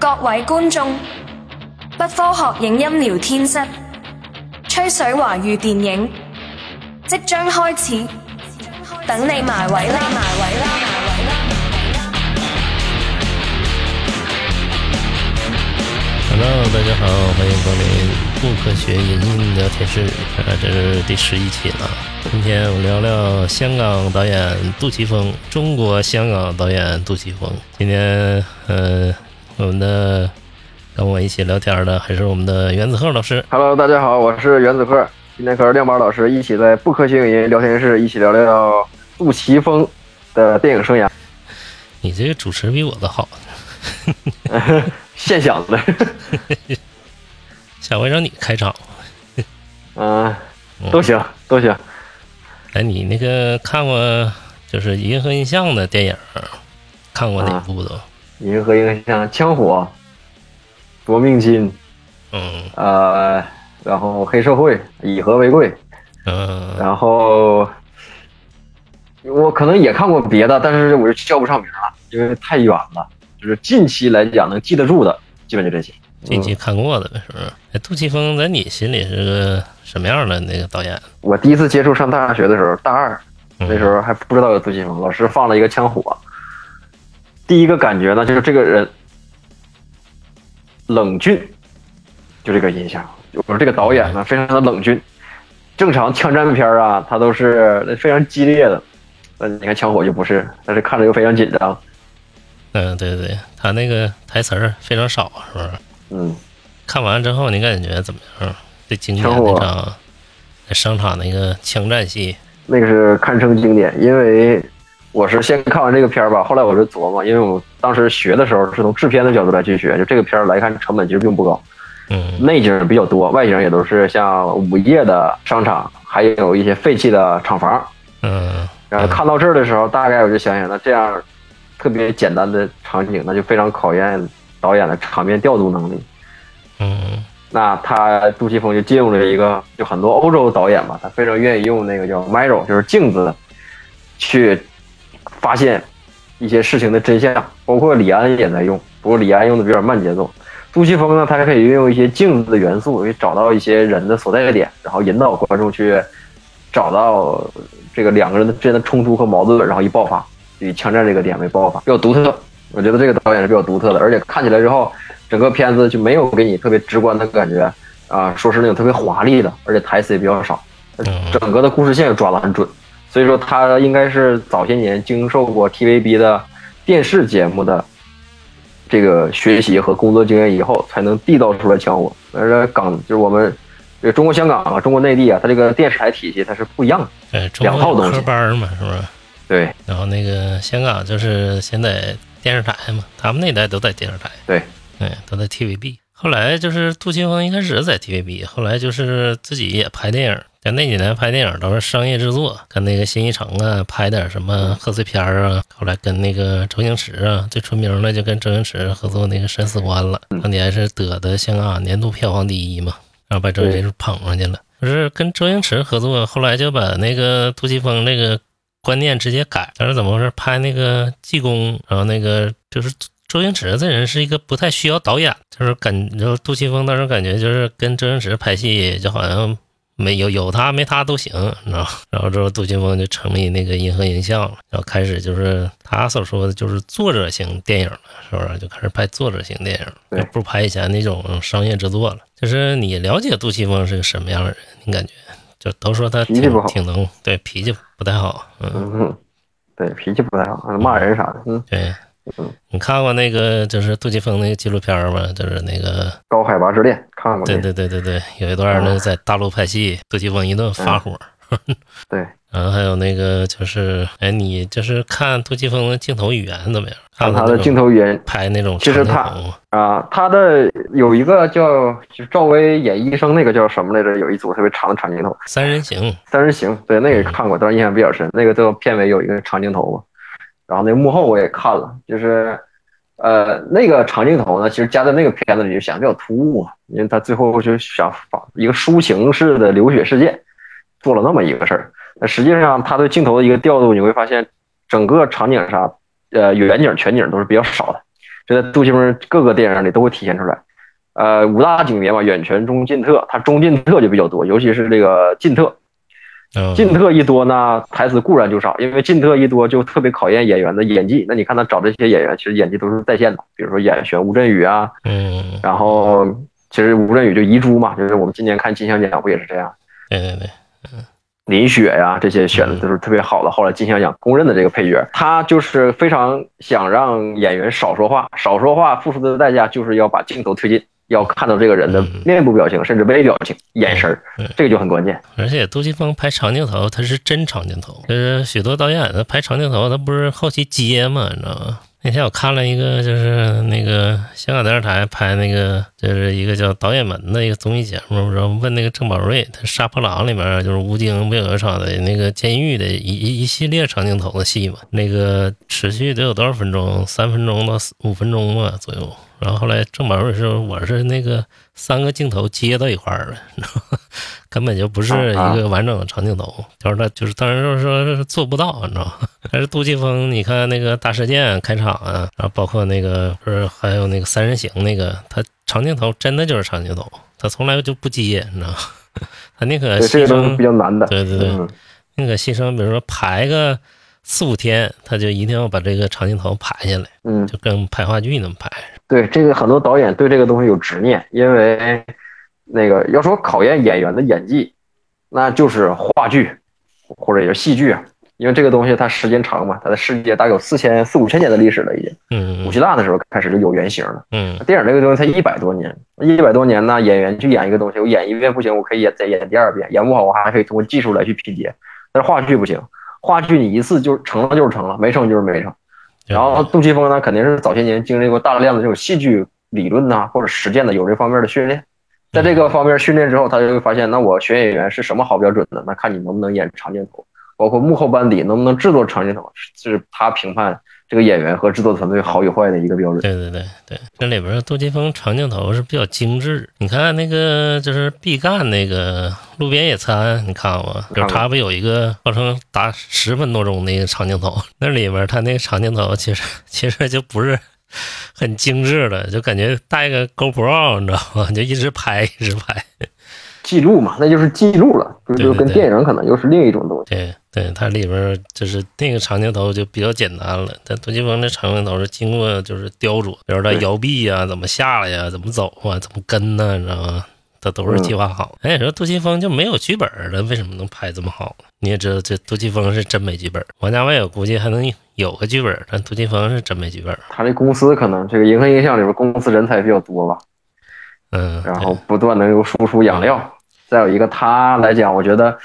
各位觀眾，不科學影音聊天室，吹水華語電影即將開始，等你埋位啦，埋位啦，埋位啦！Hello，大家好，欢迎光临不科学影音聊天室，啊，这是第十一期了。今天我们聊聊香港导演杜琪峰，中国香港导演杜琪峰。今天，呃，我们的跟我一起聊天的还是我们的原子鹤老师。Hello，大家好，我是原子鹤，今天和亮宝老师一起在不科学影音聊天室一起聊聊杜琪峰的电影生涯。你这个主持比我的好，现想的，下回让你开场。嗯、都行，都行。哎，你那个看过就是银河印象的电影，看过哪部都？银河映像、枪火、夺命金，嗯呃，然后黑社会、以和为贵，嗯然后我可能也看过别的，但是我就叫不上名了，因为太远了。就是近期来讲能记得住的，基本就这些。近期看过的呗，是不是？哎，杜琪峰在你心里是个什么样的那个导演？我第一次接触上大学的时候，大二嗯那时候还不知道有杜琪峰，老师放了一个枪火。第一个感觉呢，就是这个人冷峻，就这个印象。我说这个导演呢，非常的冷峻。正常枪战片啊，他都是非常激烈的。那你看枪火就不是，但是看着又非常紧张。嗯，对对对，他那个台词儿非常少，是不是？嗯，看完之后你感觉怎么样？最经典那场在商场那个枪战戏，那个是堪称经典，因为我是先看完这个片儿吧，后来我就琢磨，因为我当时学的时候是从制片的角度来去学，就这个片儿来看成本其实并不高。嗯内景比较多，外景也都是像午夜的商场，还有一些废弃的厂房。嗯然后看到这儿的时候，大概我就想想，那这样特别简单的场景，那就非常考验导演的场面调度能力。嗯那他杜琪峰就借用了一个，就很多欧洲导演吧，他非常愿意用那个叫 mirror，就是镜子，去发现一些事情的真相。包括李安也在用，不过李安用的比较慢节奏。杜琪峰呢，他可以运用一些镜子的元素，可以找到一些人的所在的点，然后引导观众去找到这个两个人之间的冲突和矛盾，然后一爆发，以枪战这个点为爆发，比较独特。我觉得这个导演是比较独特的，而且看起来之后，整个片子就没有给你特别直观的感觉啊，说是那种特别华丽的，而且台词也比较少，嗯整个的故事线也抓得很准。所以说他应该是早些年经受过 TVB 的电视节目的这个学习和工作经验以后，才能地道出来枪火。而港就是我们这个中国香港啊，中国内地啊，它这个电视台体系它是不一样的。两套东西科班嘛，是不是？对然后那个香港就是先在电视台嘛，他们那代都在电视台，对，对，都在 TVB。后来就是杜琪峰一开始在 TVB，后来就是自己也拍电影。在那几年拍电影都是商业制作，跟那个新一城啊拍点什么贺岁片啊。后来跟那个周星驰啊，最出名的就跟周星驰合作那个《生死关》了，当年是得的香港年度票房第一嘛，然后把周星驰捧上去了。不是跟周星驰合作，后来就把那个杜琪峰那个观念直接改，但是怎么回事？拍那个济公，然后那个就是周星驰这人是一个不太需要导演，就是感就杜琪峰当时感觉就是跟周星驰拍戏就好像没有有他没他都行，你知道？然后之后杜琪峰就成立那个银河映像了，然后开始就是他所说的就是作者型电影了，是不是？就开始拍作者型电影，对就不拍以前那种商业制作了。就是你了解杜琪峰是个什么样的人？你感觉？就都说他挺脾气不好挺能，对脾气不太好，嗯，嗯，对，脾气不太好，骂人啥的。嗯，对嗯，你看过那个就是杜琪峰那个纪录片吗？就是那个，高海拔之恋看过对？对对对对，有一段呢在大陆拍戏，杜琪峰一顿发火，对，然后还有那个就是，哎，你就是看杜琪峰的镜头语言怎么样？看他的镜头语言拍那种其实他啊，他的有一个叫就赵薇演医生那个叫什么来着？有一组特别长的长镜头，三人行，三人行，对，那个也看过，当时印象比较深。那个最后片尾有一个长镜头嘛，然后那幕后我也看了，就是呃那个长镜头呢，其实加在那个片子里就显得比较突兀，因为他最后就想把一个抒情式的流血事件做了那么一个事儿。那实际上他对镜头的一个调度，你会发现整个场景上，呃远景全景都是比较少的，这在杜琪峰各个电影里都会体现出来。呃，五大景别嘛，远全中近特，他中近特就比较多，尤其是这个近特，近特一多呢，台词固然就少，因为近特一多就特别考验演员的演技。那你看他找这些演员，其实演技都是在线的，比如说演选吴镇宇啊，嗯，然后其实吴镇宇就遗珠嘛，就是我们今年看金像奖不也是这样？对对对，林雪呀，这些选的都是特别好的，后来金像奖公认的这个配角，他就是非常想让演员少说话，少说话付出的代价就是要把镜头推进，要看到这个人的面部表情，甚至微表情、眼神儿嗯，这个就很关键。而且杜琪峰拍长镜头，他是真长镜头，就是许多导演他拍长镜头，他不是后期接嘛，你知道吗？那天我看了一个，就是那个香港电视台拍那个，就是一个叫《导演门》的一个综艺节目，然后问那个郑宝瑞，他《杀破狼》里面就是吴京不有一场的那个监狱的一一一系列长镜头的戏嘛，那个持续得有多少分钟？三分钟到四五分钟吧左右。然后后来郑宝瑞说我是那个三个镜头接到一块儿了，你知道吗？根本就不是一个完整的长镜头。他说他就是当然就是说是做不到，你知道吗？但是杜琪峰，你看那个大事件开场啊，然后包括那个不是还有那个三人行那个，他长镜头真的就是长镜头，他从来就不接，你知道吗？他宁可牺牲比，较难的。对对对嗯宁可牺牲，比如说排个四五天，他就一定要把这个长镜头排下来，嗯，就跟拍话剧那么拍。对，这个很多导演对这个东西有执念，因为那个要说考验演员的演技，那就是话剧或者也是戏剧啊，因为这个东西它时间长嘛，它的世界大概有四千四五千年的历史了，已经。嗯古希腊的时候开始就有原型了。嗯电影这个东西才一百多年，一百多年呢，演员去演一个东西，我演一遍不行，我可以演再演第二遍，演不好我还可以通过技术来去拼接。但是话剧不行，话剧你一次就成了就是成了，没成就是没成。然后杜琪峰呢，肯定是早些年经历过大量的这种戏剧理论呐、或者实践的有这方面的训练，在这个方面训练之后，他就会发现，那我选演员是什么好标准呢？那看你能不能演长镜头，包括幕后班底能不能制作长镜头，是他评判这个演员和制作团队好与坏的一个标准。对对对对，这里边杜琪峰长镜头是比较精致。你看那个就是毕赣那个路边野餐，你看过吗？就他不有一个号称达十分多钟的一个长镜头，那里边他那个长镜头其实其实就不是很精致的，就感觉带个 GoPro，你知道吗？就一直拍一直拍。记录嘛，那就是记录了，就就跟电影可能又是另一种东西。对对，它里边就是那个长镜头就比较简单了，但杜琪峰那长镜头是经过就是雕琢，比如他摇臂呀、怎么下来呀、怎么走啊，怎么跟呢，你知道吗？他都是计划好。哎，你说杜琪峰就没有剧本了，为什么能拍这么好？你也知道，这杜琪峰是真没剧本。王家卫我估计还能有个剧本，但杜琪峰是真没剧本。他这公司可能这个银河印象里边公司人才比较多吧，嗯，然后不断能有输出养料。再有一个他来讲，我觉得，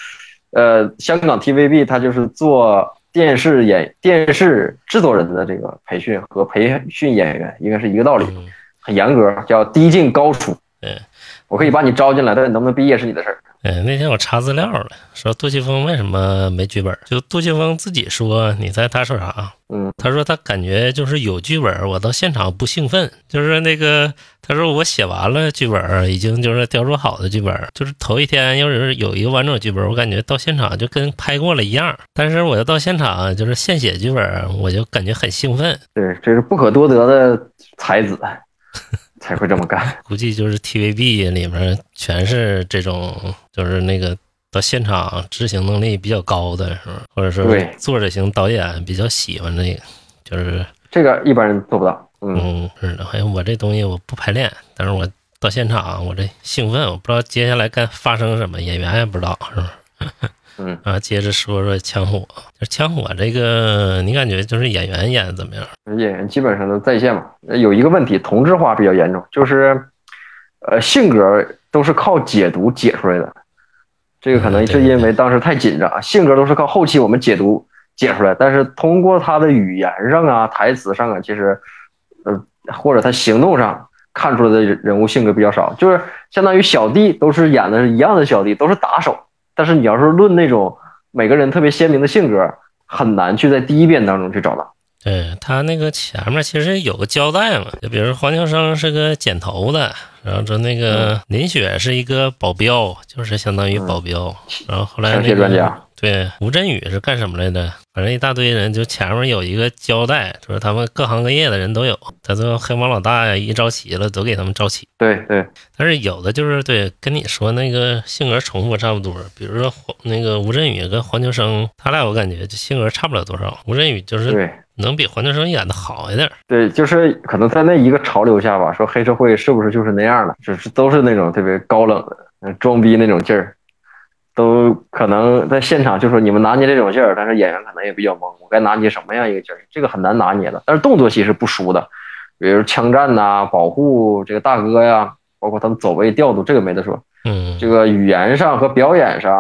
呃，香港 TVB 它就是做电视演电视制作人的这个培训和培训演员应该是一个道理，嗯很严格，叫低进高出。嗯，我可以把你招进来，但你能不能毕业是你的事儿。哎，那天我查资料了，说杜琪峰为什么没剧本？就杜琪峰自己说，你猜他说啥？嗯，他说他感觉就是有剧本，我到现场不兴奋。就是那个，他说我写完了剧本，已经就是雕琢好的剧本，就是头一天要是有一个完整剧本，我感觉到现场就跟拍过了一样。但是我要到现场就是现写剧本，我就感觉很兴奋。对，这是不可多得的才子才会这么干。估计就是 TVB 里面全是这种，就是那个到现场执行能力比较高的，是吧？或者说对作者型导演比较喜欢这个，就是这个一般人做不到。嗯，嗯，是的。还有我这东西我不排练，但是我到现场我这兴奋，我不知道接下来该发生什么，演员也不知道，是吧？嗯啊，接着说说枪火，就枪火这个，你感觉就是演员演的怎么样？演员基本上都在线嘛。呃有一个问题，同质化比较严重，就是，呃，性格都是靠解读解出来的。这个可能是因为当时太紧张，性格都是靠后期我们解读解出来，但是通过他的语言上啊、台词上啊，其实，呃，或者他行动上看出来的人物性格比较少，就是相当于小弟都是演的是一样的小弟，都是打手，但是你要是论那种每个人特别鲜明的性格，很难去在第一遍当中去找到。对他那个前面其实有个交代嘛，就比如说黄秋生是个剪头的，然后说那个林雪是一个保镖，就是相当于保镖，然后后来那个对，吴镇宇是干什么来的？反正一大堆人，就前面有一个交代，就是他们各行各业的人都有。他说黑帮老大呀，一招齐了，都给他们招齐。对对，但是有的就是对，跟你说那个性格重复差不多。比如说黄那个吴镇宇跟黄秋生，他俩我感觉就性格差不了多少。吴镇宇就是对能比黄秋生演的好一点。对，就是可能在那一个潮流下吧，说黑社会是不是就是那样的，就是都是那种特别高冷的、嗯装逼那种劲儿，都可能在现场就说你们拿捏这种劲儿，但是演员可能也比较懵，我该拿捏什么样一个劲儿，这个很难拿捏的。但是动作戏是不输的，比如枪战呐、保护这个大哥呀，包括他们走位调度，这个没得说。嗯，这个语言上和表演上，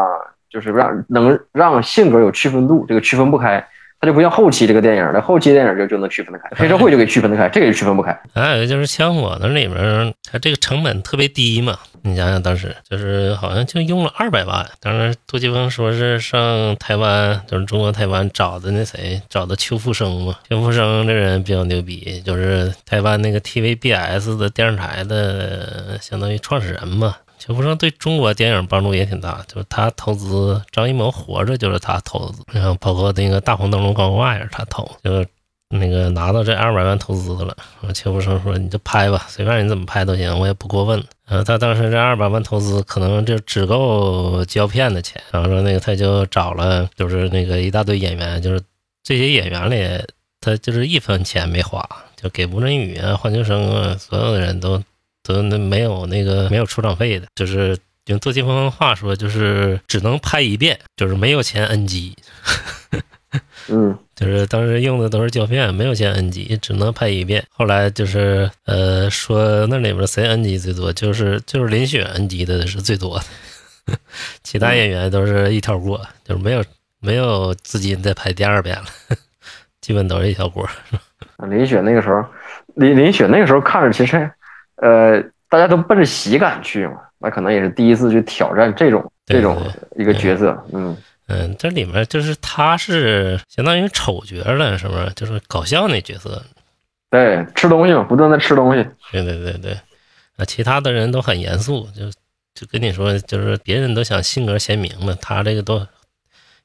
就是让能让性格有区分度，这个区分不开，它就不像后期这个电影了，后期电影就就能区分得开，黑社会就给区分得开，这个也区分不开。还有一个就是枪火那里面，它这个成本特别低嘛。你想想当时就是好像就用了二百万，当时杜琪峰说是上台湾，就是中国台湾找的那谁，找的邱富生嘛。邱富生这人比较牛逼，就是台湾那个 TVBS 的电视台的相当于创始人嘛。邱福生对中国电影帮助也挺大，就是他投资张艺谋活着就是他投资，然后包括那个大红灯笼高高挂也是他投，就那个拿到这二百万投资了。然后邱福生说：“你就拍吧，随便你怎么拍都行，我也不过问。”然后他当时这二百万投资可能就只够胶片的钱，然后说那个他就找了，就是那个一大堆演员，就是这些演员里，他就是一分钱没花，就给吴镇宇啊、黄秋生啊，所有的人都都那没有那个没有出场费的，就是用杜琪峰的话说，就是只能拍一遍，就是没有钱 NG。嗯，就是当时用的都是胶片，没有钱 NG，只能拍一遍。后来就是呃说那里边谁 NG 最多，就是就是林雪 NG 的是最多的，其他演员都是一条过，就是没有没有资金再拍第二遍了，基本都是一条过。林雪那个时候，林林雪那个时候看着其实，呃，大家都奔着喜感去嘛，那可能也是第一次去挑战这种这种一个角色，嗯。嗯，这里面就是他是相当于丑角了，是不是？就是搞笑那角色。对，吃东西嘛，不断的吃东西。对对对对，啊，其他的人都很严肃，就就跟你说，就是别人都想性格鲜明嘛，他这个都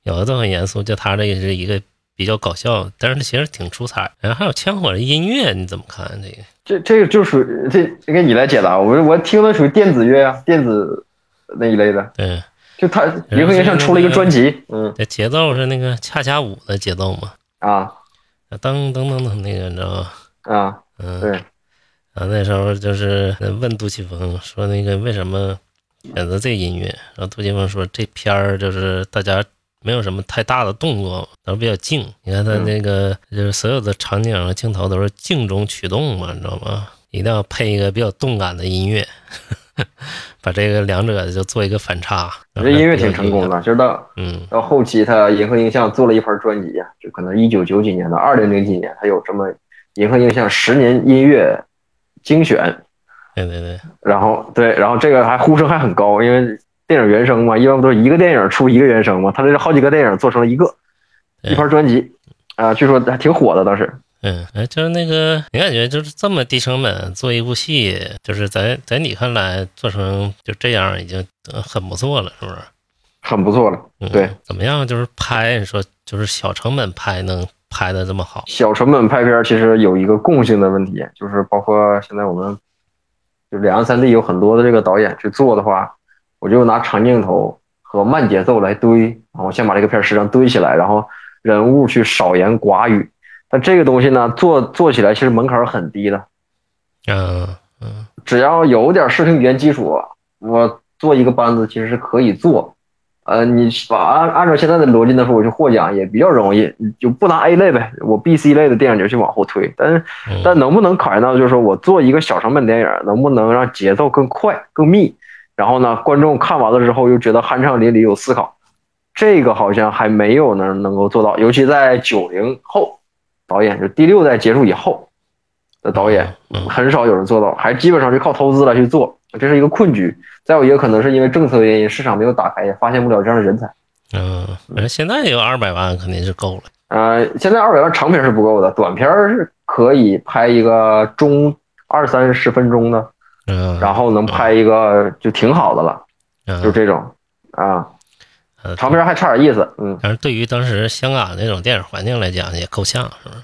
有的都很严肃，就他这个是一个比较搞笑，但是其实挺出彩。然后还有枪火的音乐，你怎么看这个？这这个就属于这应该你来解答，我我听的属于电子乐啊，电子那一类的。对，就他银河映像出了一个专辑，嗯这节奏是那个恰恰舞的节奏嘛，啊噔噔噔噔那个，你知道吗？啊，嗯，对，然后那时候就是问杜琪峰说那个为什么选择这音乐，然后杜琪峰说这片儿就是大家没有什么太大的动作，都比较静。你看他那个就是所有的场景和镜头都是静中取动嘛，你知道吗？一定要配一个比较动感的音乐，把这个两者就做一个反差。这音乐挺成功的，就是到嗯到后期他银河映像做了一盘专辑啊，就可能一九九几年到二零零几年，他有这么银河映像十年音乐精选，对对对，然后对，然后这个还呼声还很高，因为电影原声嘛，一般不都是一个电影出一个原声嘛，他这是好几个电影做成了一个对一盘专辑啊，据说还挺火的当时。嗯，哎，就是那个，你感觉就是这么低成本做一部戏，就是在在你看来做成就这样已经呃很不错了，是不是？很不错了，嗯，对，怎么样？就是拍，你说就是小成本拍能拍的这么好，小成本拍片其实有一个共性的问题，就是包括现在我们就两岸三地有很多的这个导演去做的话，我就拿长镜头和慢节奏来堆，然后先把这个片儿时长堆起来，然后人物去少言寡语。但这个东西呢，做做起来其实门槛儿很低的，嗯嗯只要有点视听语言基础，我做一个班子其实是可以做。呃，你把按按照现在的逻辑来说，我去获奖也比较容易，你就不拿 A 类呗，我 B、C 类的电影就去往后推。但但能不能考验到，就是说我做一个小成本电影，能不能让节奏更快、更密，然后呢，观众看完了之后又觉得酣畅淋漓、有思考，这个好像还没有能能够做到，尤其在九零后导演，就第六代结束以后的导演，嗯很少有人做到，还基本上是靠投资来去做，这是一个困局。再有一个可能是因为政策原因，市场没有打开，也发现不了这样的人才。嗯，反正现在有二百万肯定是够了，呃，现在二百万长片是不够的，短片是可以拍一个中二三十分钟的。嗯，然后能拍一个就挺好的了，嗯就这种啊，呃长片还差点意思，嗯，但是对于当时香港那种电影环境来讲，也够呛，是不是？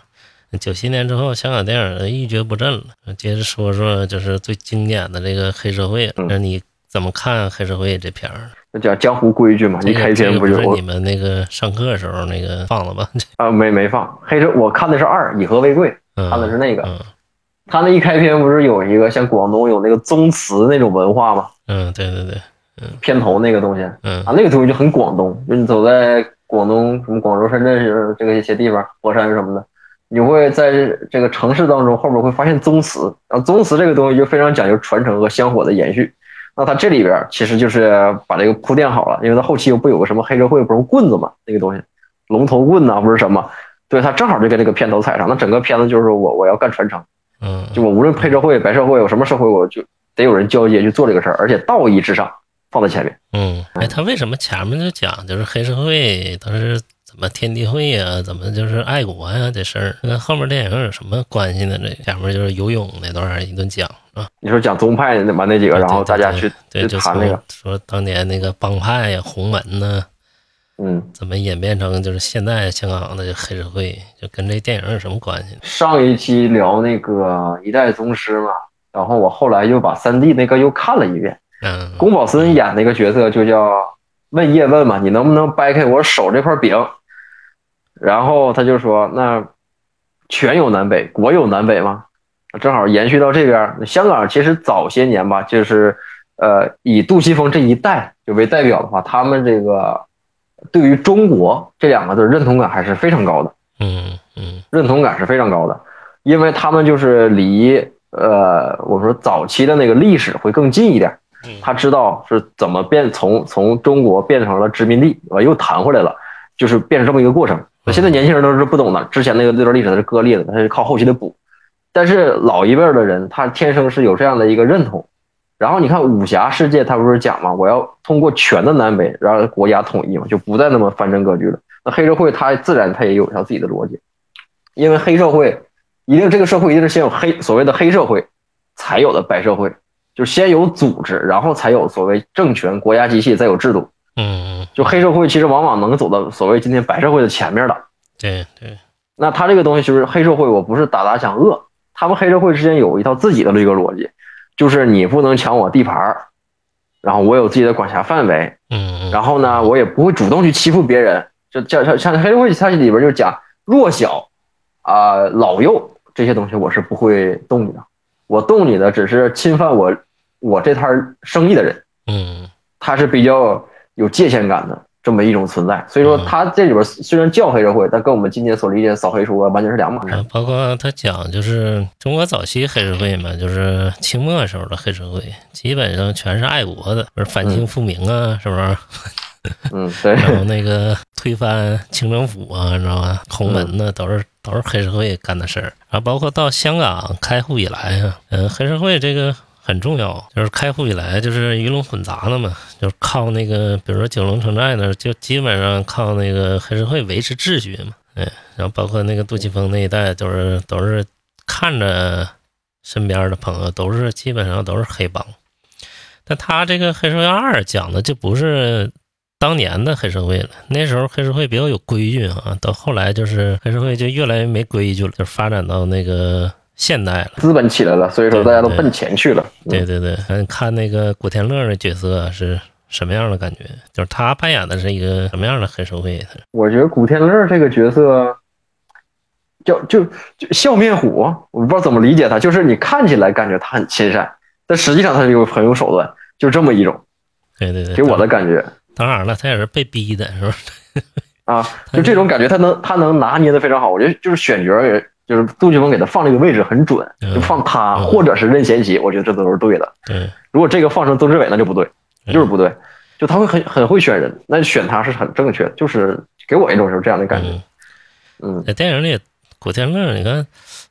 九七年之后，香港电影一蹶不振了。接着说说，就是最经典的这个黑社会，嗯那你怎么看黑社会这片儿？那叫江湖规矩嘛，一开篇不就是你们那个上课的时候那个放了吧？啊没没放黑社，我看的是二以和为贵，嗯，看的是那个，嗯他那一开篇不是有一个像广东有那个宗祠那种文化吗？嗯，对对对，片头那个东西啊，嗯那个东西就很广东，就你走在广东什么广州、深圳是这个一些地方，佛山什么的，你会在这个城市当中后面会发现宗祠，然后宗祠这个东西就非常讲究传承和香火的延续。那它这里边其实就是把这个铺垫好了，因为它后期又不有个什么黑社会不是棍子嘛，那个东西，龙头棍呐、不是什么，对，它正好就跟这个片头踩上。那整个片子就是我我要干传承，嗯，就我无论黑社会、白社会，我什么社会，我就得有人交接去做这个事儿，而且道义至上放在前面。嗯，哎，他为什么前面就讲就是黑社会当时怎么天地会呀、怎么就是爱国呀、这事儿，跟后面电影有什么关系呢？这前面就是游泳那段儿一顿讲啊，你说讲宗派那完那几个，然后大家去对，去就从谈那个，说当年那个帮派呀、洪门呢，嗯，怎么演变成就是现在香港的黑社会，就跟这电影有什么关系？上一期聊那个一代宗师嘛，然后我后来又把三 D 那个又看了一遍，嗯宫保森演那个角色就叫问叶问嘛，你能不能掰开我手这块饼？然后他就说那权有南北，国有南北吗？正好延续到这边，香港其实早些年吧，就是呃以杜琪峰这一代就为代表的话，他们这个对于中国这两个字认同感还是非常高的。嗯嗯认同感是非常高的，因为他们就是离呃，我说早期的那个历史会更近一点嗯，他知道是怎么变从从中国变成了殖民地，完又弹回来了，就是变成这么一个过程。现在年轻人都是不懂的，之前那个那段历史它是割裂的，它是靠后期的补。但是老一辈的人，他天生是有这样的一个认同。然后你看武侠世界，他不是讲嘛，我要通过权的南北，让国家统一嘛，就不再那么藩镇割据了。那黑社会它自然它也有一条自己的逻辑，因为黑社会一定这个社会一定是先有黑所谓的黑社会，才有的白社会，就先有组织，然后才有所谓政权、国家机器，再有制度。嗯，就黑社会其实往往能走到所谓今天白社会的前面的。对对，那他这个东西就是黑社会，我不是打砸抢恶，他们黑社会之间有一套自己的这个逻辑，就是你不能抢我地盘儿，然后我有自己的管辖范围，嗯然后呢，我也不会主动去欺负别人。就像像像黑社会，它里边就讲弱小啊、老幼这些东西，我是不会动你的。我动你的只是侵犯我我这摊生意的人，嗯他是比较有界限感的这么一种存在。所以说，嗯他这里边虽然叫黑社会，但跟我们今天所理解的扫黑除恶完全是两码事。啊，包括他讲就是中国早期黑社会嘛，就是清末时候的黑社会，基本上全是爱国的，不是反清复明啊，是不是？嗯，对，然后那个推翻清政府啊，你知道吧？洪门呢，都是都是黑社会干的事儿。然后包括到香港开埠以来啊，嗯，黑社会这个很重要，就是开户以来就是鱼龙混杂的嘛，就是靠那个，比如说九龙城寨那，就基本上靠那个黑社会维持秩序嘛。嗯，然后包括那个杜琪峰那一代，都是都是看着身边的朋友都是基本上都是黑帮。但他这个《黑社会二》讲的就不是当年的黑社会了，那时候黑社会比较有规矩啊，到后来就是黑社会就越来越没规矩了，就发展到那个现代了。资本起来了，所以说大家都奔钱去了。嗯对对对，嗯，看那个古天乐的角色是什么样的感觉？就是他扮演的是一个什么样的黑社会？我觉得古天乐这个角色叫就就笑面虎，我不知道怎么理解他，就是你看起来感觉他很亲善，但实际上他就很有手段，就这么一种对对对，给我的感觉当然了，他也是被逼的，是吧？啊，就这种感觉，他能他能拿捏的非常好。我觉得就是选角也，就是杜琪峰给他放这个位置很准，嗯就放他嗯或者是任贤齐，我觉得这都是对的。对，如果这个放成曾志伟，那就不对，嗯就是不对。就他会很很会选人，那选他是很正确的，就是给我一种就是这样的感觉。嗯，嗯，在电影里，古天乐你看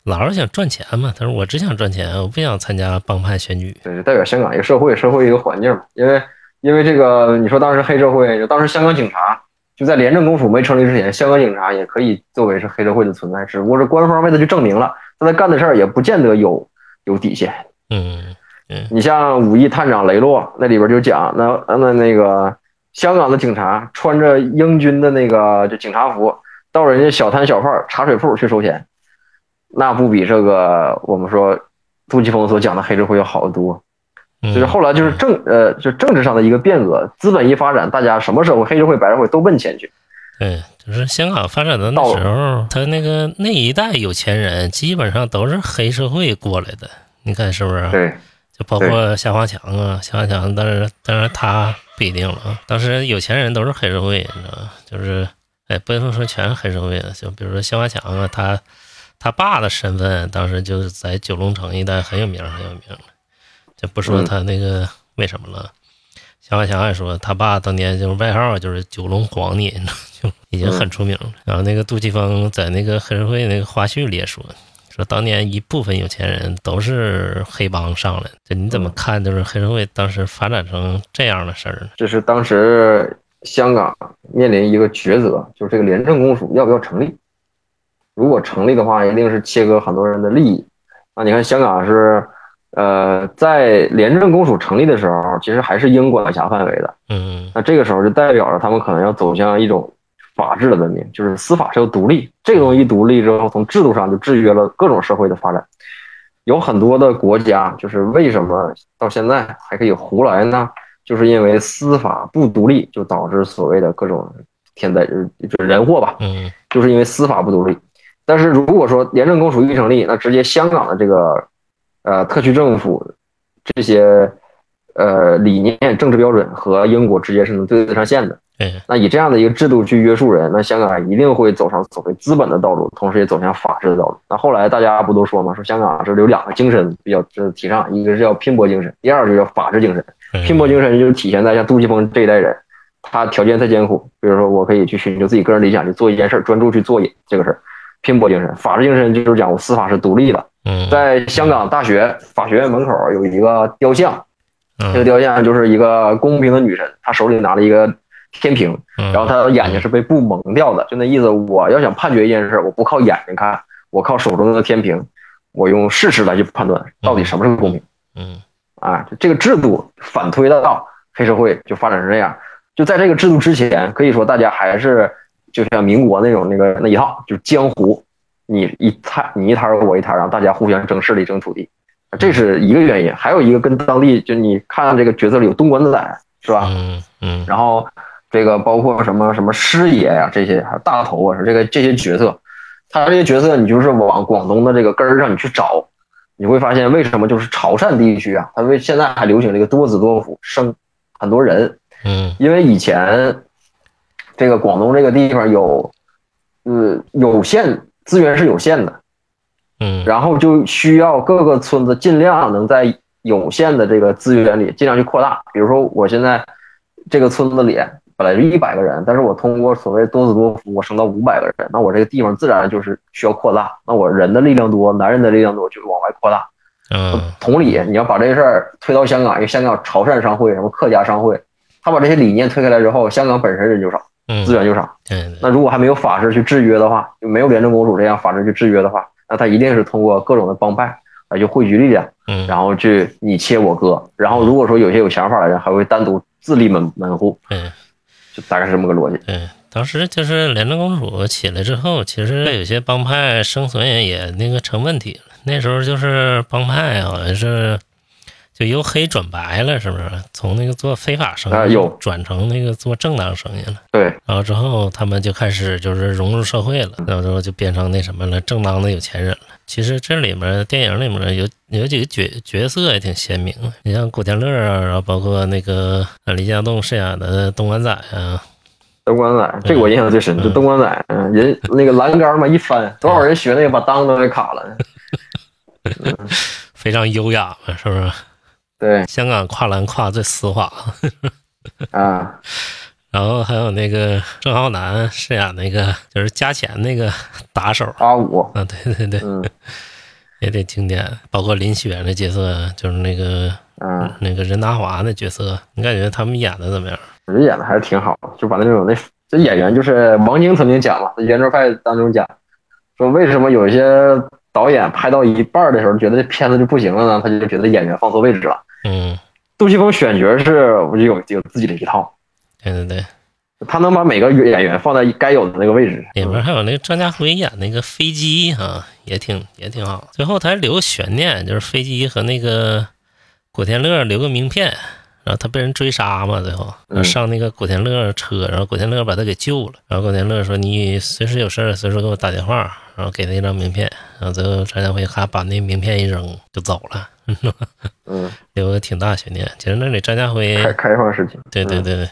老是想赚钱嘛，他说我只想赚钱，我不想参加帮派选举。对，代表香港一个社会社会一个环境嘛。因为因为这个，你说当时黑社会，就当时香港警察就在廉政公署没成立之前，香港警察也可以作为是黑社会的存在，只不过是官方为他去证明了，他在干的事儿也不见得有有底线。嗯嗯你像武义探长雷洛那里边就讲，那那那个香港的警察穿着英军的那个就警察服，到人家小摊小贩、茶水铺去收钱，那不比这个我们说杜琪峰所讲的黑社会要好得多。嗯就是后来就是政呃，就政治上的一个变革，资本一发展，大家什么社会，黑社会、白社会都奔钱去。对，就是香港发展的那时候，他那个那一代有钱人基本上都是黑社会过来的，你看是不是？对，就包括夏华强啊，夏华强，但是当然他不一定了啊。当时有钱人都是黑社会，你知道吗？就是哎，不能说全是黑社会的，就比如说夏华强啊，他他爸的身份当时就是在九龙城一带很有名很有名的，就不说他那个为什么了。夏华强还说，他爸当年就是外号就是九龙皇帝，就已经很出名了。然后那个杜琪峰在那个黑社会那个花絮里也说，说当年一部分有钱人都是黑帮上来的。就你怎么看，就是黑社会当时发展成这样的事儿呢？这是当时香港面临一个抉择，就是这个廉政公署要不要成立。如果成立的话，一定是切割很多人的利益。啊，你看香港是，呃，在廉政公署成立的时候，其实还是英管辖范围的。嗯那这个时候就代表着他们可能要走向一种法治的文明，就是司法是要独立。这个东西一独立之后，从制度上就制约了各种社会的发展。有很多的国家，就是为什么到现在还可以胡来呢？就是因为司法不独立，就导致所谓的各种天灾，就就是人祸吧，嗯就是因为司法不独立。但是如果说廉政公署一成立，那直接香港的这个呃特区政府这些呃理念、政治标准和英国直接是能对得上线的。对，那以这样的一个制度去约束人，那香港一定会走上所谓资本的道路，同时也走向法治的道路。那后来大家不都说嘛，说香港这里有两个精神比较这提倡，一个是叫拼搏精神，第二个就叫法治精神。嗯拼搏精神就是体现在像杜琪峰这一代人，他条件再艰苦，比如说我可以去寻求自己个人理想，去做一件事儿，专注去做这个事儿。拼搏精神，法治精神就是讲我司法是独立的。嗯，在香港大学法学院门口有一个雕像，这个嗯雕像就是一个公平的女神，她手里拿了一个天平，嗯，然后她的眼睛是被布蒙掉的，就那意思。我要想判决一件事，我不靠眼睛看，我靠手中的天平，我用事实来去判断到底什么是公平。嗯啊，就这个制度反推到黑社会就发展成这样。就在这个制度之前，可以说大家还是就像民国那种那个那一套，就是江湖，你一摊你一摊儿我一摊儿，然后大家互相争势力争土地，这是一个原因。还有一个跟当地就你看这个角色里有东莞仔是吧？嗯嗯然后这个包括什么什么师爷呀、这些，还有大头啊，是这个这些角色，他这些角色你就是往广东的这个根儿上你去找，你会发现为什么就是潮汕地区啊，他为现在还流行这个多子多福生很多人，嗯因为以前这个广东这个地方有呃有限资源是有限的，嗯然后就需要各个村子尽量能在有限的这个资源里尽量去扩大。比如说，我现在这个村子里本来就一百个人，但是我通过所谓多子多福，我升到五百个人，那我这个地方自然就是需要扩大。那我人的力量多，男人的力量多，就往外扩大。嗯同理，你要把这个事儿推到香港，因为香港潮汕商会、什么客家商会，他把这些理念推开来之后，香港本身人就少，嗯，资源就少。那如果还没有法师去制约的话，就没有廉政公署这样法师去制约的话，那他一定是通过各种的帮派来就汇聚力量，嗯然后去你切我割。然后如果说有些有想法的人，还会单独自立门门户，嗯。就大概是这么个逻辑。嗯，当时就是廉政公署起来之后，其实有些帮派生存也也那个成问题了。那时候就是帮派好像是就由黑转白了，是不是？从那个做非法生意、啊转成那个做正当生意了。对，然后之后他们就开始就是融入社会了，然后之后就变成那什么了，正当的有钱人了。其实这里面电影里面有有几个角角色也挺鲜明的，你像古天乐啊，然后包括那个呃李家栋饰演的东莞仔啊，东莞仔这个我印象最深，嗯就东莞仔，嗯人那个栏杆嘛一翻，多少人学那个把裆都给卡了。非常优雅嘛，是不是？对香港跨栏跨最丝滑，啊，然后还有那个郑浩南饰演那个就是加钱那个打手阿五，啊，对对对，嗯也得经典。包括林雪那角色，就是那个嗯，那个任达华那角色，你感觉他们演的怎么样？我觉得演的还是挺好，就把那种那这演员就是王晶曾经讲嘛，在圆桌派当中讲，说为什么有一些导演拍到一半的时候觉得这片子就不行了呢？他就觉得演员放错位置了。嗯，杜琪峰选角是我就有有自己的一套，对对对，他能把每个演员放在该有的那个位置。里面还有那个张家辉演那个飞机啊，也挺也挺好。最后他还留个悬念，就是飞机和那个古天乐留个名片，然后他被人追杀嘛，最后。嗯。上那个古天乐车，然后古天乐把他给救了，然后古天乐说你随时有事儿随时给我打电话，然后给他一张名片，然后最后张家辉咔把那名片一扔就走了，嗯，留个挺大悬念。其实那里张家辉开开放事情。嗯，对对对对，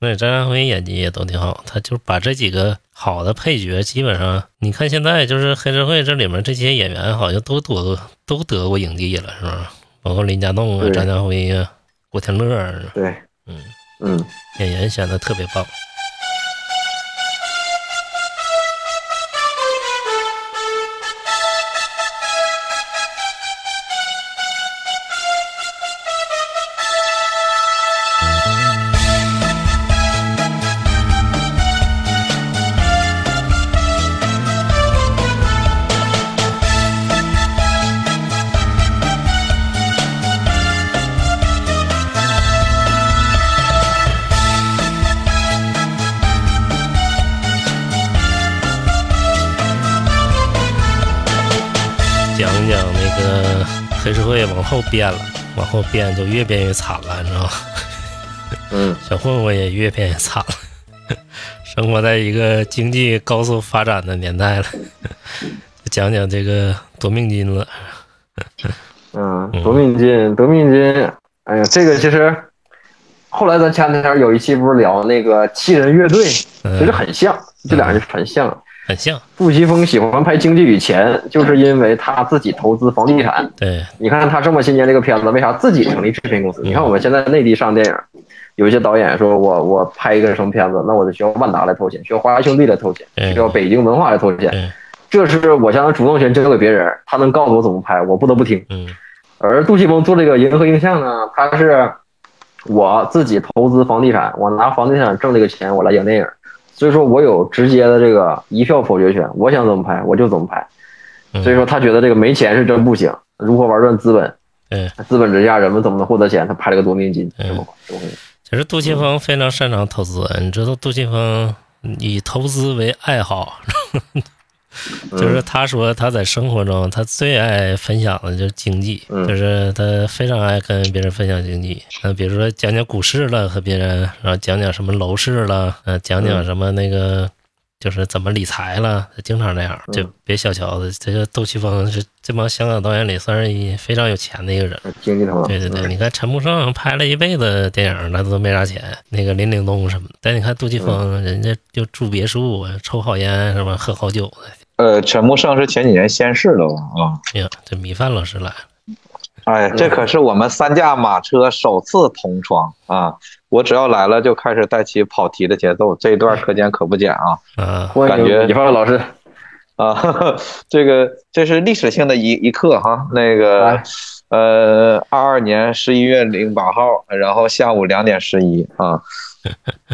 那里张家辉演技也都挺好，他就把这几个好的配角，基本上你看现在就是黑社会这里面这些演员好像都得都得过影帝了，是吧？包括林家栋啊、张家辉啊、古天乐啊，对，嗯，嗯，演员选的特别棒。黑社会往后变了，往后变就越变越惨了，你知道吗？嗯，小混混也越变越惨了，生活在一个经济高速发展的年代了。就讲讲这个夺命金了，嗯，夺命金，夺命金，哎呀，这个其实后来咱前两天有一期不是聊那个七人乐队，其实嗯，很像，这俩人很像。很像，杜琪峰喜欢拍《经济与钱》，就是因为他自己投资房地产。对，你看他这么些年这个片子，为啥自己成立制片公司？你看我们现在内地上电影，有一些导演说我我拍一个什么片子，那我就需要万达来投钱，需要华谊兄弟来投钱，嗯需要北京文化来投钱。对，这是我将主动权交给别人，他能告诉我怎么拍，我不得不听。嗯而杜琪峰做这个银河映像呢，他是我自己投资房地产，我拿房地产挣这个钱，我来演电影，所以说我有直接的这个一票否决权，我想怎么拍我就怎么拍。嗯，所以说他觉得这个没钱是真不行，如何玩转资本？哎，资本之下人们怎么能获得钱？他拍了个夺命金，嗯这么这么。其实杜琪峰非常擅长投资，你知道杜琪峰以投资为爱好，就是他说他在生活中他最爱分享的就是经济，嗯就是他非常爱跟别人分享经济。嗯，比如说讲讲股市了和别人，然后讲讲什么楼市了，呃，讲讲什么那个就是怎么理财了，他经常这样，就嗯别小瞧他。这个杜琪峰是这帮香港导演里算是一非常有钱的一个人。经济头脑，对对对，嗯你看陈木胜拍了一辈子电影，那都没啥钱。那个林岭东什么的，但你看杜琪峰，人家就住别墅，啊抽好烟是吧？喝好酒的。呃，陈木胜是前几年先试了吧？啊，哎呀，这米饭老师来了，哎，这可是我们三驾马车首次同窗啊！我只要来了就开始带起跑题的节奏，这一段课间可不减啊！啊，欢感觉迎米饭老师。啊，呵 呵这个这是历史性的一一刻哈。那个哎呃，二二年十一月零八号，然后下午两点十一啊。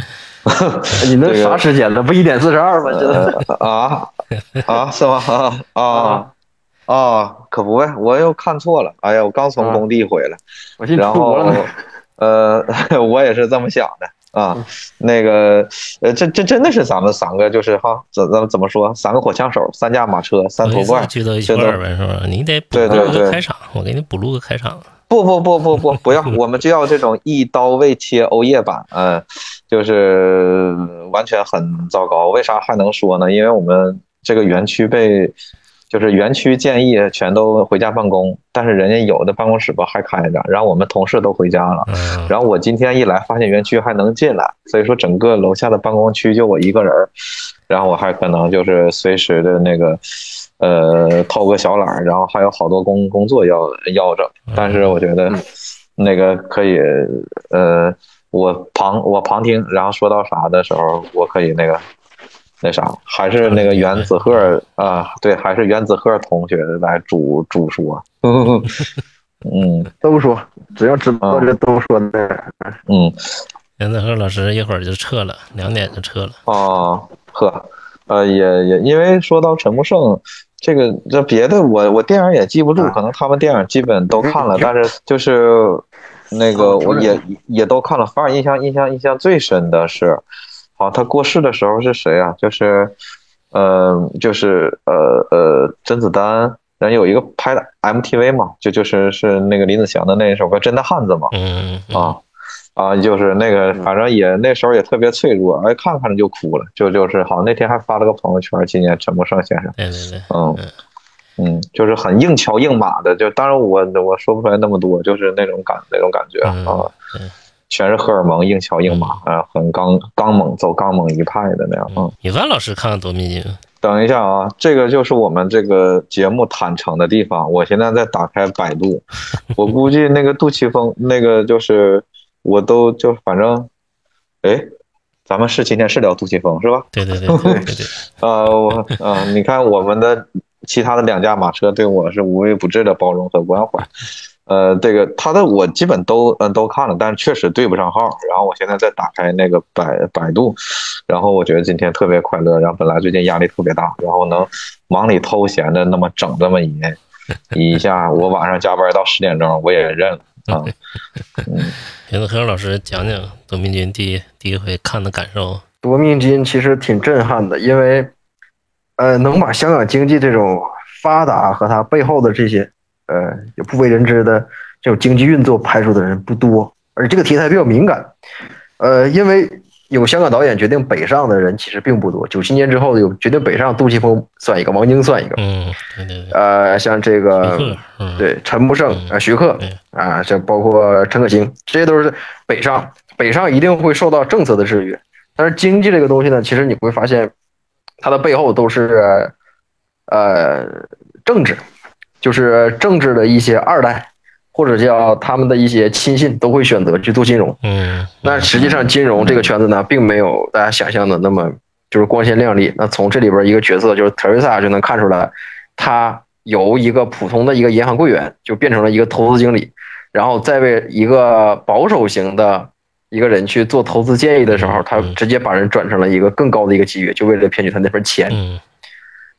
你那啥时间呢？不一点四十二吗？这呃啊 啊是吗？啊啊啊！可不呗，我又看错了。哎呀，我刚从工地回来。我寻思然后出国了呢。，呃，我也是这么想的啊。嗯那个，呃，这这真的是咱们三个，就是哈，怎怎怎么说，三个火枪手，三驾马车，三头怪。聚到一块儿呗，是吧？你得补录对对对个开场，我给你补录个开场。不不不不不，不要，我们就要这种一刀未切欧耶版，嗯，就是完全很糟糕。为啥还能说呢？因为我们这个园区被，就是园区建议全都回家办公，但是人家有的办公室吧还开着，然后我们同事都回家了。嗯，然后我今天一来，发现园区还能进来，所以说整个楼下的办公区就我一个人儿，然后我还可能就是随时的那个，呃，偷个小懒儿，然后还有好多工工作要要着，但是我觉得那个可以，呃，我旁我旁听，然后说到啥的时候，我可以那个。那啥，还是那个原子贺啊，对，还是原子贺同学来主主说，嗯都说，只要知道这都说的。嗯，袁子和老师一会儿就撤了，两点就撤了。哦，呵，呃，也也，因为说到陈木胜，这个这别的我我电影也记不住，可能他们电影基本都看了，但是就是那个嗯我也也都看了，反而印象印象印象最深的是，好像他过世的时候是谁啊？就是，呃，就是呃呃甄子丹，然后有一个拍的 MTV 嘛，就就是是那个林子祥的那一首歌《真的汉子》嘛，嗯嗯啊啊，就是那个，反正也那时候也特别脆弱，哎，看看着就哭了，就就是好，那天还发了个朋友圈，纪念陈木胜先生，对对对，嗯嗯，就是很硬桥硬马的，就当然我我说不出来那么多，就是那种感那种感觉嗯啊，对全是荷尔蒙，硬桥硬马啊，很刚刚猛走刚猛一派的那样，嗯。米饭老师看看多密集？等一下啊，这个就是我们这个节目坦诚的地方。我现在在打开百度，我估计那个杜琪峰那个就是我都就反正，哎，咱们是今天是聊杜琪峰是吧？对对对 对对对，呃，我啊、你看我们的其他的两驾马车对我是无微不至的包容和关怀。呃，这个他的我基本都嗯都看了，但是确实对不上号。然后我现在再打开那个百百度，然后我觉得今天特别快乐。然后本来最近压力特别大，然后能忙里偷闲的那么整这么一一下，我晚上加班到十点钟，我也认了啊。给何老师讲讲夺命军第一第一回看的感受。夺命金其实挺震撼的，因为，呃，能把香港经济这种发达和它背后的这些，呃，有不为人知的这种经济运作拍出的人不多，而这个题材比较敏感，呃，因为有香港导演决定北上的人其实并不多。九七年之后有决定北上，杜琪峰算一个，王晶算一个，嗯，对对对，呃，像这个，嗯，对，陈木胜、呃徐克对啊，这包括陈可辛，这些都是北上。北上一定会受到政策的制约，但是经济这个东西呢，其实你会发现，它的背后都是呃政治，就是政治的一些二代或者叫他们的一些亲信都会选择去做金融。嗯，那实际上金融这个圈子呢，并没有大家想象的那么就是光鲜亮丽。那从这里边一个角色就是特瑞莎就能看出来，他由一个普通的一个银行柜员，就变成了一个投资经理，然后再为一个保守型的一个人去做投资建议的时候，他直接把人转成了一个更高的一个级别，就为了骗取他那份钱。嗯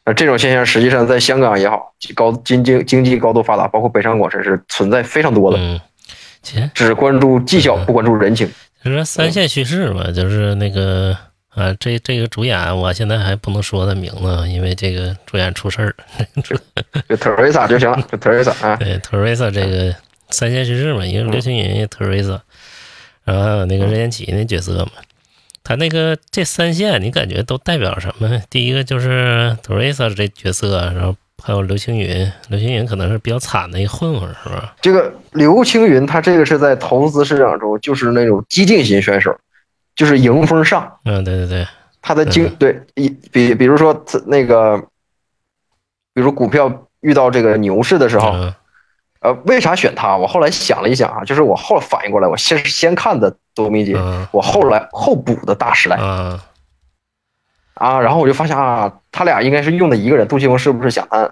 那这种现象实际上在香港也好，高经济经济高度发达，包括北上广深是存在非常多的，嗯，只关注绩效不关注人情。就是三线叙事嘛，就是那个啊，这这个主演我现在还不能说他名字，因为这个主演出事儿。就特瑞莎就行了，就特瑞莎啊。对，Teresa 这个三线叙事嘛，一个刘青云，Teresa，然后还有那个任贤齐那角色嘛。他那个这三线，你感觉都代表什么？第一个就是 Teresa 这角色，然后还有刘青云，刘青云可能是比较惨的一个混混，是吧？这个刘青云，他这个是在投资市场中就是那种激进型选手，就是迎风上。嗯，对对对，他的经对一比比如说他那个，比如股票遇到这个牛市的时候，嗯呃，为啥选他？我后来想了一想啊，就是我后来反应过来，我先是先看的多米姐，嗯我后来后补的大时代啊，啊，然后我就发现啊，他俩应该是用的一个人。杜琪峰是不是想他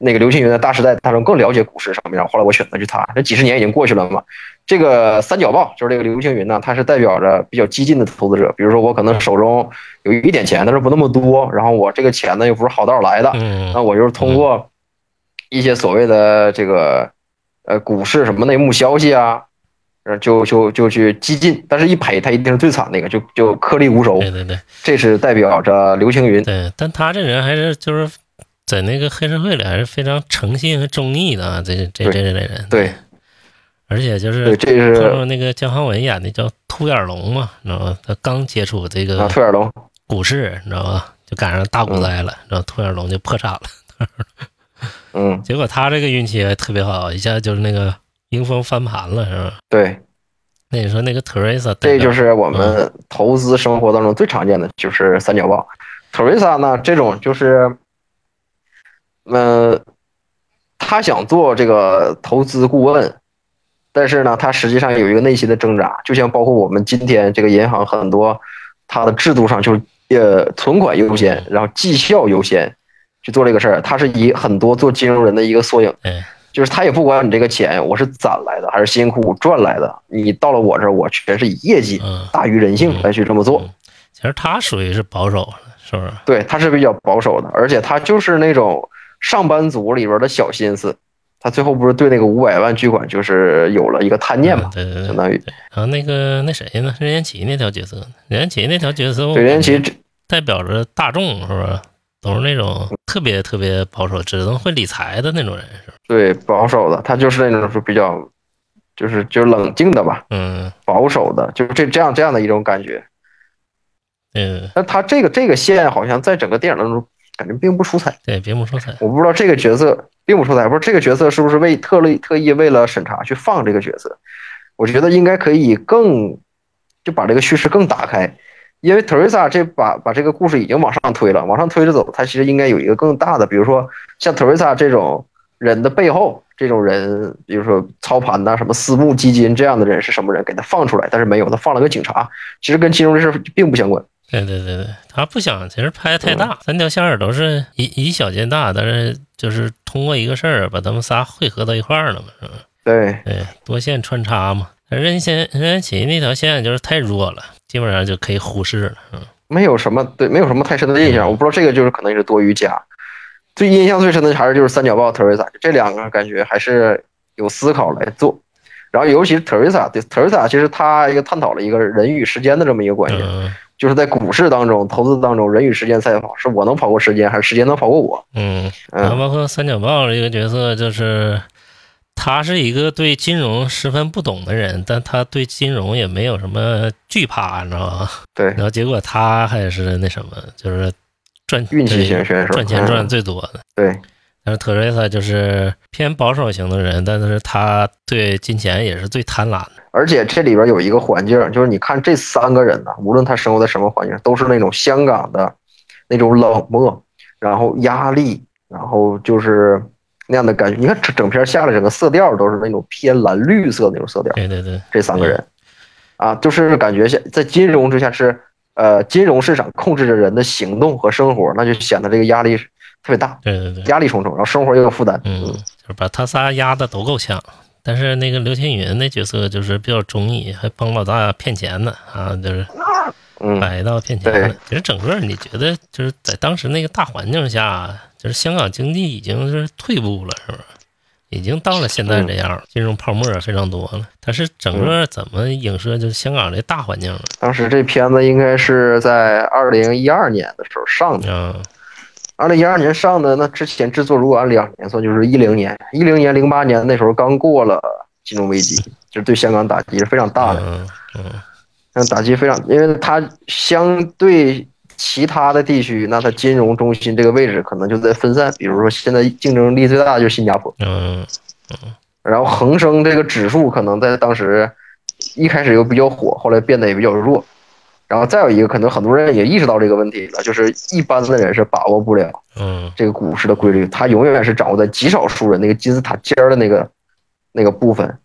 那个刘青云的大时代当中更了解股市上面？然后后来我选择去他。这几十年已经过去了嘛，这个三角豹就是这个刘青云呢，他是代表着比较激进的投资者。比如说我可能手中有一点钱，但是不那么多，然后我这个钱呢又不是好道来的，嗯那我就是通过一些所谓的这个呃股市什么内幕消息啊，呃就就就去激进，但是一赔他一定是最惨那个，就就颗粒无收。对对对这是代表着刘青云。对，但他这人还是就是在那个黑社会里还是非常诚信和忠义的啊，这这这类人。对而且就是对，这是那个姜浩文演的叫秃眼龙嘛，你知道吧？他刚接触这啊，个兔眼龙。股市，你知道吧？就赶上大股灾了，然后秃眼龙就破产了。嗯，结果他这个运气也特别好，一下就是那个迎风翻盘了，是吧？对，那你说那个 Teresa，这就是我们投资生活当中最常见的，就是三角报。Teresa 呢，这种就是，呃，他想做这个投资顾问，但是呢，他实际上有一个内心的挣扎，就像包括我们今天这个银行很多，它的制度上就是呃存款优先，然后绩效优先去做这个事儿，他是以很多做金融人的一个缩影。哎，就是他也不管你这个钱我是攒来的还是辛苦赚来的，你到了我这儿，我全是以业绩嗯，大于人性来去这么做。其实他属于是保守的，是不是？对，他是比较保守的，而且他就是那种上班族里边的小心思，他最后不是对那个五百万巨款就是有了一个贪念嘛，对对对相。当于然后那个那谁呢？任贤齐那条角色呢，任贤齐那条角色，对任贤齐代表着大众是吧？都是那种特别特别保守、只能会理财的那种人，是吧？对保守的，他就是那种说比较就是就是冷静的吧，嗯保守的，就是这这样这样的一种感觉。嗯，但他这个这个线好像在整个电影当中感觉并不出彩，对，并不出彩，我不知道这个角色并不出彩，不是这个角色是不是为特意特意为了审查去放这个角色？我觉得应该可以更就把这个叙事更打开，因为 Teresa 这把把这个故事已经往上推了，往上推着走，它其实应该有一个更大的，比如说像 Teresa 这种人的背后，这种人，比如说操盘呐、什么私募基金这样的人是什么人，给他放出来，但是没有，他放了个警察，其实跟金融这事儿并不相关。对对对对，他不想其实拍的太大，三条线儿都是以以小见大，但是就是通过一个事儿把他们仨汇合到一块儿了嘛，是吧？对，对，多线穿插嘛。任贤任贤齐那条线就是太弱了，基本上就可以忽视了。嗯，没有什么对，没有什么太深的印象。我不知道这个就是可能是多余加。最印象最深的还是就是三角豹 Teresa 这两个，感觉还是有思考来做。然后尤其是 Teresa，对 Teresa，其实他一个探讨了一个人与时间的这么一个关系，嗯就是在股市当中、投资当中，人与时间赛跑，是我能跑过时间，还是时间能跑过我？嗯，然后嗯，包括三角豹这个角色，就是他是一个对金融十分不懂的人，但他对金融也没有什么惧怕，你知道吗？对然，后结果他还是那什么，就是赚运气型选手赚钱赚嗯最多的。对，但是特瑞莎就是偏保守型的人，但是他对金钱也是最贪婪的。而且这里边有一个环境，就是你看这三个人呢，无论他生活在什么环境，都是那种香港的那种冷漠，然后压力，然后就是那样的感觉。你看整整片下来，整个色调都是那种偏蓝绿色的那种色调。对对对，这三个人，啊，就是感觉像在金融之下是呃金融市场控制着人的行动和生活，那就显得这个压力特别大，对对对，压力重重，然后生活又有负担。嗯，就是把他仨压的都够呛。但是那个刘青云那角色就是比较中意，还帮老大骗钱呢啊，就是嗯，摆到骗钱。其实整个你觉得就是在当时那个大环境下，就是香港经济已经是退步了，是不是？已经到了现在这样，金融泡沫非常多了。它是整个怎么影射就是香港这大环境了？当时这片子应该是在二零一二年的时候上的，啊，二零一二年上的，那之前制作如果按两年算，就是一零年、一零年、零八年那时候刚过了金融危机，就是对香港打击是非常大的。嗯嗯那打击非常，因为它相对其他的地区，那它金融中心这个位置可能就在分散。比如说，现在竞争力最大的就是新加坡，嗯然后恒生这个指数可能在当时一开始又比较火，后来变得也比较弱。然后再有一个，可能很多人也意识到这个问题了，就是一般的人是把握不了嗯这个股市的规律，它永远是掌握在极少数人那个金字塔尖儿的那个那个部分，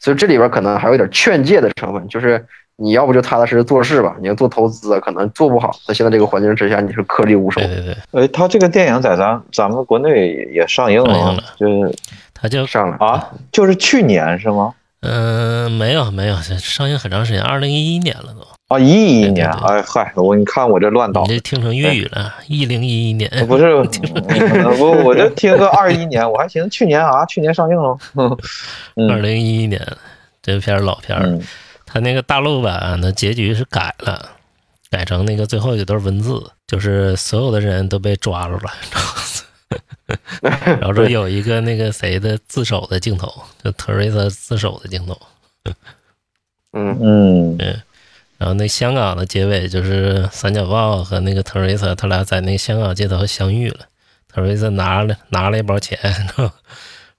所以这里边可能还有一点劝诫的成分，就是你要不就踏踏实实做事吧，你要做投资啊，可能做不好，在现在这个环境之下，你是颗粒无收对。对对，呃，他这个电影在咱咱们国内也上映了映了？就是他就上了啊，就是去年是吗？嗯、没有没有，上映很长时间，二零一一年了都。啊，一一对对年，对哎嗨，我你看我这乱倒你，这听成粤语了，一零一一年。不是，嗯我我就听个二一年，我还寻思去年啊，去年上映了。二嗯零一一年，这片儿老片儿，嗯他那个大陆版的结局是改了，改成那个最后一段文字，就是所有的人都被抓住了，然后说有一个那个谁的自首的镜头，就特瑞莎自首的镜头，嗯，嗯。嗯。然后那香港的结尾就是三角豹和那个特瑞莎他俩在那个香港街头相遇了，特瑞莎拿了拿了一包钱，然后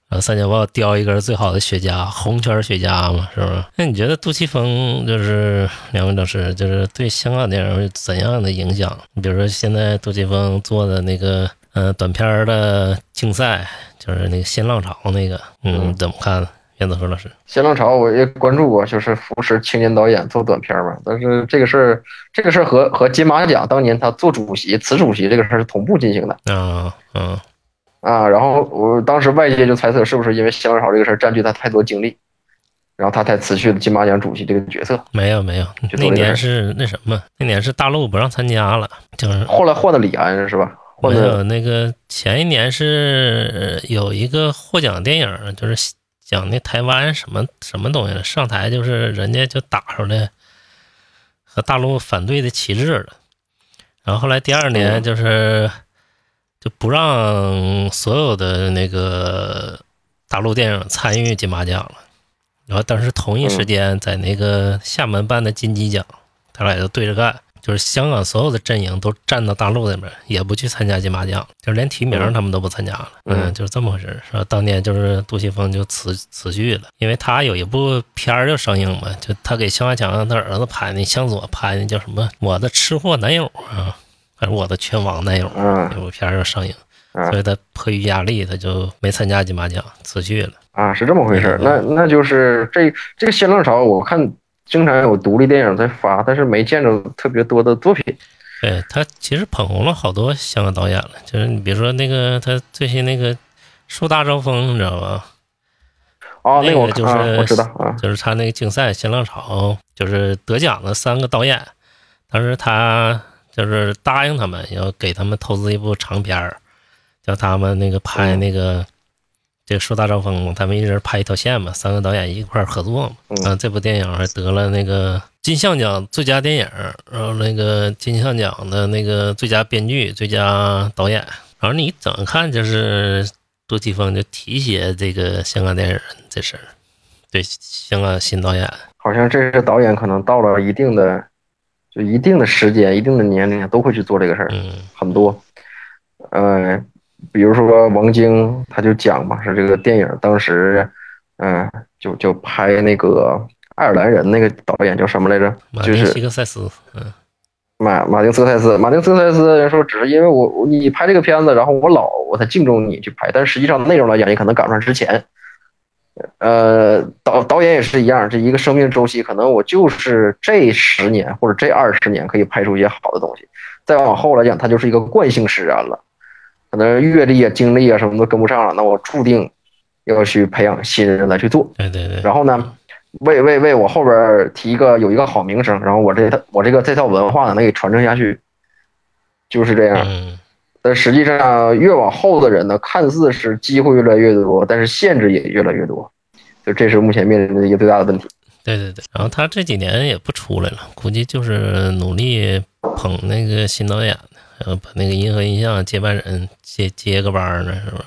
然后三角豹叼一根最好的雪茄，红圈雪茄嘛，是不是？那你觉得杜琪峰就是两位老师，就是对香港电影有怎样的影响？你比如说现在杜琪峰做的那个呃短片的竞赛，就是那个新浪潮那个，嗯，嗯怎么看？袁子和老师，新浪潮我也关注过，就是扶持青年导演做短片嘛。但是这个事儿，这个事儿和和金马奖当年他做主席、辞主席这个事儿是同步进行的啊，嗯啊。然后我当时外界就猜测，是不是因为香港这个事儿占据他太多精力，然后他才辞去了金马奖主席这个角色。没有没有，那年是那什么，那年是大陆不让参加了，就是后来换的李安是吧？没有那个前一年是呃有一个获奖电影，就是讲那台湾什么什么东西了，上台就是人家就打出来和大陆反对的旗帜了。然后后来第二年嗯就是就不让所有的那个大陆电影参与金马奖了。然后当时同一时间在那个厦门办的金鸡奖，他俩就对着干，就是香港所有的阵营都站到大陆那边，也不去参加金马奖，就连提名他们都不参加了。嗯嗯，就是这么回事儿。说当年就是杜琪峰就辞辞去了，因为他有一部片儿就上映嘛，就他给萧华强他儿子拍的，向佐拍的叫什么《我的吃货男友》啊，还是我的拳王男友，嗯有部片要上映，啊所以他迫于压力，他就没参加金马奖，辞去了。啊，是这么回事那那就是这这个新浪潮，我看经常有独立电影在发，但是没见着特别多的作品。对他其实捧红了好多香港导演了，就是你比如说那个他最新那个《树大招风》，你知道吧？哦，那个我那个就是啊，我知道啊，就是他那个竞赛新浪潮，就是得奖的三个导演，当时他就是答应他们要给他们投资一部长片儿，叫他们那个拍那个、这个《树大招风》嘛，他们一人拍一条线嘛，三个导演一块儿合作嘛。嗯啊，这部电影还得了那个金像奖最佳电影，然后那个金像奖的那个最佳编剧、最佳导演。然后你怎么看？就是杜琪峰就提携这个香港电影人这事儿，对香港新导演，好像这些导演可能到了一定的，就一定的时间、一定的年龄，都会去做这个事儿。嗯很多，呃，比如说王晶，他就讲嘛，是这个电影当时，嗯、就就拍那个爱尔兰人那个导演叫什么来着？马丁就是西克塞斯，嗯马马丁斯科塞斯，马丁斯科塞斯人说，只是因为我我你拍这个片子，然后我老我才敬重你去拍，但实际上内容来讲，你可能赶不上之前。呃，导导演也是一样，这一个生命周期，可能我就是这十年或者这二十年可以拍出一些好的东西，再往后来讲，它就是一个惯性使然了，可能阅历啊、经历啊什么都跟不上了，那我注定要去培养新人来去做。对对对，然后呢，为为为我后边提一个有一个好名声，然后我这套我这个这套文化呢能给传承下去，就是这样。嗯但实际上越往后的人呢，看似是机会越来越多，但是限制也越来越多，就这是目前面临的一个最大的问题。对对对。然后他这几年也不出来了，估计就是努力捧那个新导演，然后把那个银河印象接班人接接个班呢，是吧？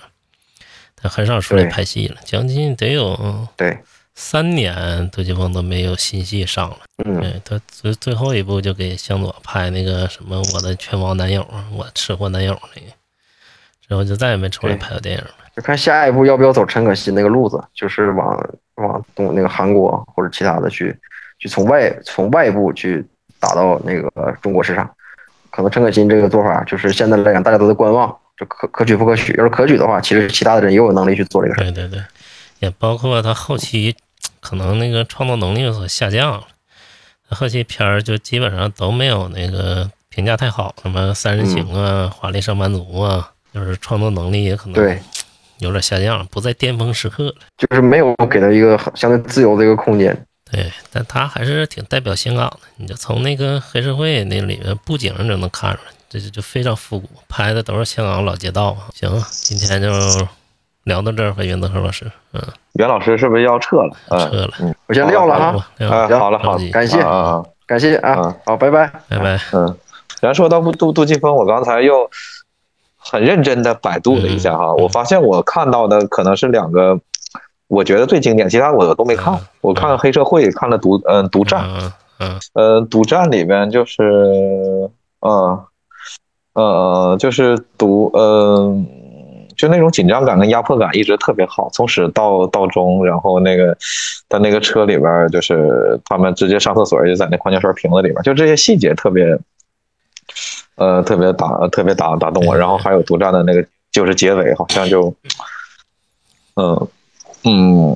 他很少出来拍戏了，将近得有对，三年，杜琪峰都没有新戏上了。嗯，对他最最后一部就给向佐拍那个什么《我的拳王男友》，我吃货男友那个，之后就再也没出来拍过电影了。就看下一步要不要走陈可辛那个路子，就是往往东那个韩国或者其他的去去从外从外部去打到那个中国市场。可能陈可辛这个做法，就是现在来讲大家都在观望，就可可取不可取。要是可取的话，其实其他的人也有能力去做这个事儿。对对对，也包括他后期可能那个创作能力有所下降了，他后期片儿就基本上都没有那个评价太好，什么《三人行》啊，华丽上班族》啊，就是创作能力也可能对，有点下降，不在巅峰时刻了。就是没有给他一个相对自由的一个空间。对，但他还是挺代表香港的。你就从那个黑社会那里面布景就能看出来，这就就非常复古，拍的都是香港老街道啊。行，今天就聊到这儿吧，袁德和老师，嗯，袁老师是不是要撤了？撤了。嗯，了，我先撂了哈，啊，好了好，感谢啊啊感谢啊。嗯，好，拜拜。拜拜。嗯，然后说到杜杜杜琪峰，我刚才又很认真的百度了一下哈，嗯。我发现我看到的可能是两个，我觉得最经典，其他我都没看。嗯。我看了黑社会，看了独嗯独战，嗯嗯呃，独战里边就是，嗯，呃，就是独，呃，就那种紧张感跟压迫感一直特别好，从始到到终。然后那个在那个车里边，就是他们直接上厕所就在那矿泉水瓶子里边，就这些细节特别，呃，特别打特别打打动我。然后还有独占的那个，就是结尾好像就，嗯嗯。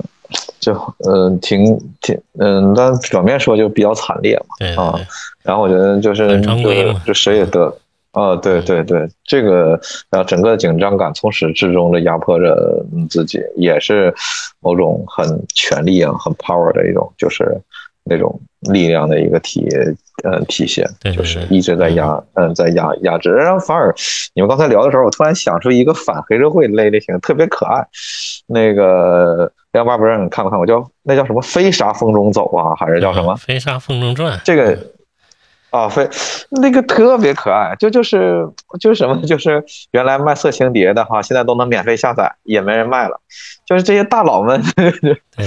就嗯挺挺嗯，但表面说就比较惨烈嘛。啊然后我觉得就是就是就谁也得，啊，对对对，这个然后整个紧张感从始至终的压迫着嗯自己，也是某种很权力啊、很 power 的一种，就是那种力量的一个体呃体现，就是一直在压嗯在压压制。然后反而你们刚才聊的时候，我突然想出一个反黑社会类类型特别可爱，那个梁八不知道你看没看过，叫那叫什么《飞沙风中走》啊，还是叫什么？飞沙风中转，这个啊，非那个特别可爱，就就是就是什么，就是原来卖色情碟的哈，现在都能免费下载，也没人卖了。就是这些大佬们，对对对，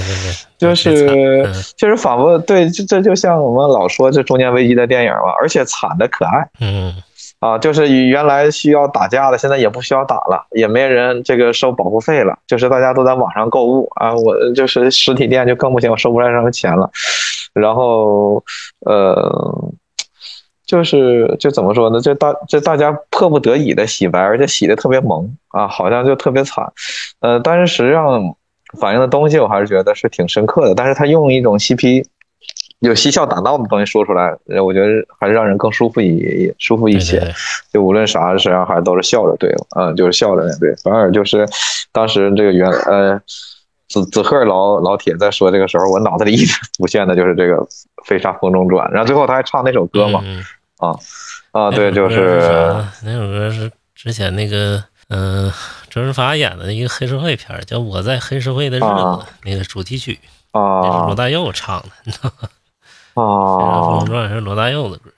就是嗯就是仿佛对，这这就像我们老说这中年危机的电影嘛，而且惨的可爱嗯啊，就是原来需要打架的，现在也不需要打了，也没人这个收保护费了，就是大家都在网上购物啊，我就是实体店就更不行，我收不来什么钱了，然后呃。就是就怎么说呢？这大这大家迫不得已的洗白，而且洗的特别萌啊，好像就特别惨。呃，但是实际上反映的东西，我还是觉得是挺深刻的。但是他用一种嬉皮、有嬉笑打闹的东西说出来，呃我觉得还是让人更舒服一舒服一些。就无论啥，实际上还是都是笑着对了，嗯，就是笑着面对。反而就是当时这个原呃子子赫老老铁在说这个时候，我脑子里一直浮现的就是这个《飞沙风中转》，然后最后他还唱那首歌嘛，嗯啊啊，对，就是那首歌是之前那个嗯、周润发演的一个黑社会片儿，叫《我在黑社会的日子》啊那个主题曲，那是啊罗大佑唱的，你知道吗？《啊风，传》是罗大佑的歌。